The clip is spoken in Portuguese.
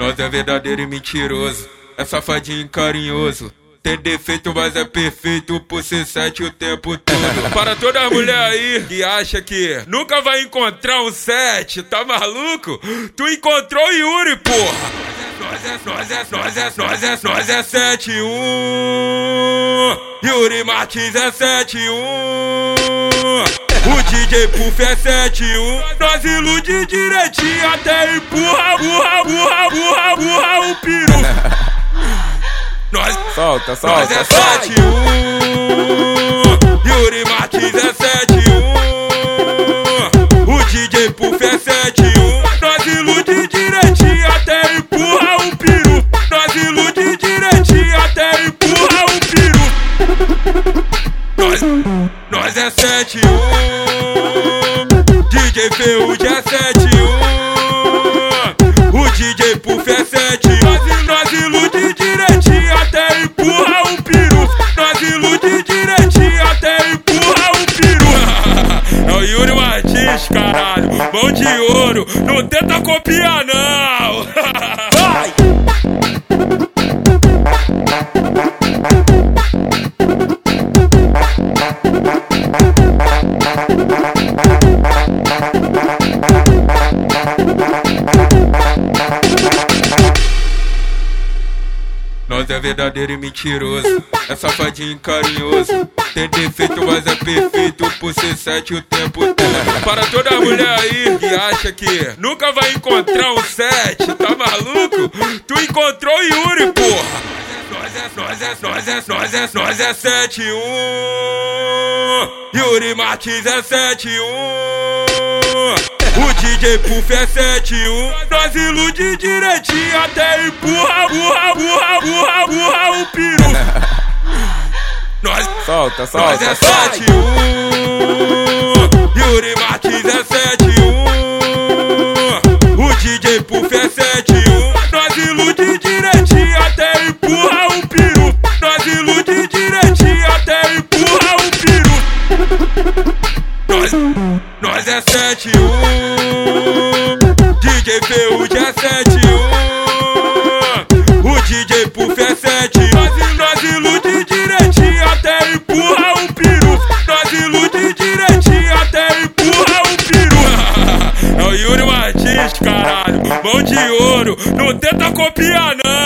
Nós é verdadeiro e mentiroso, é safadinho e carinhoso. Tem defeito, mas é perfeito por ser sete o tempo todo. Para toda mulher aí que acha que nunca vai encontrar um sete, tá maluco? Tu encontrou o Yuri, porra! Nós é, nós é, nós é, nós é, nós é sete um. Yuri Martins é sete um. O DJ Puff é 7-1 Nós ilude direitinho Até Solta, solta, nós é solta. 7-1 Yuri Martins é 7-1 O DJ Puff é 7-1 Nós ilude direitinho Até empurra o piru. Nós ilude direitinho Até empurra o piru. Nós, nós é 7-1 DJ Ferrugem é 7-1 Martins, caralho. Mão de ouro. Não tenta copiar não Nós é verdadeiro e mentiroso, é safadinho e carinhoso. Tem defeito, mas é perfeito por ser sete o tempo todo. Para toda mulher aí que acha que nunca vai encontrar um sete, tá maluco? Tu encontrou o Yuri, porra! Nós é, nós é, nós é, nós é, nós é sete um. Yuri Martins é sete um. O DJ Puff é 7-1 Nós ilude direitinho Até empurra, burra, burra, burra, burra o piru Nós, Solta, nós solta, é solta. 7-1 Yuri Martins é 7-1 O DJ Puff é 7-1 Nós ilude direitinho Até empurra o piru Nós ilude direitinho Até empurra o piru nós, nós é 7-1 DJ Ferrugem é 7-1 O DJ Puff é 7 Nós, nós ilude direitinho Até empurra o peru Nós ilude direitinho Até empurra o peru É o Yuri Martins, caralho. Mão de ouro. Não tenta copiar não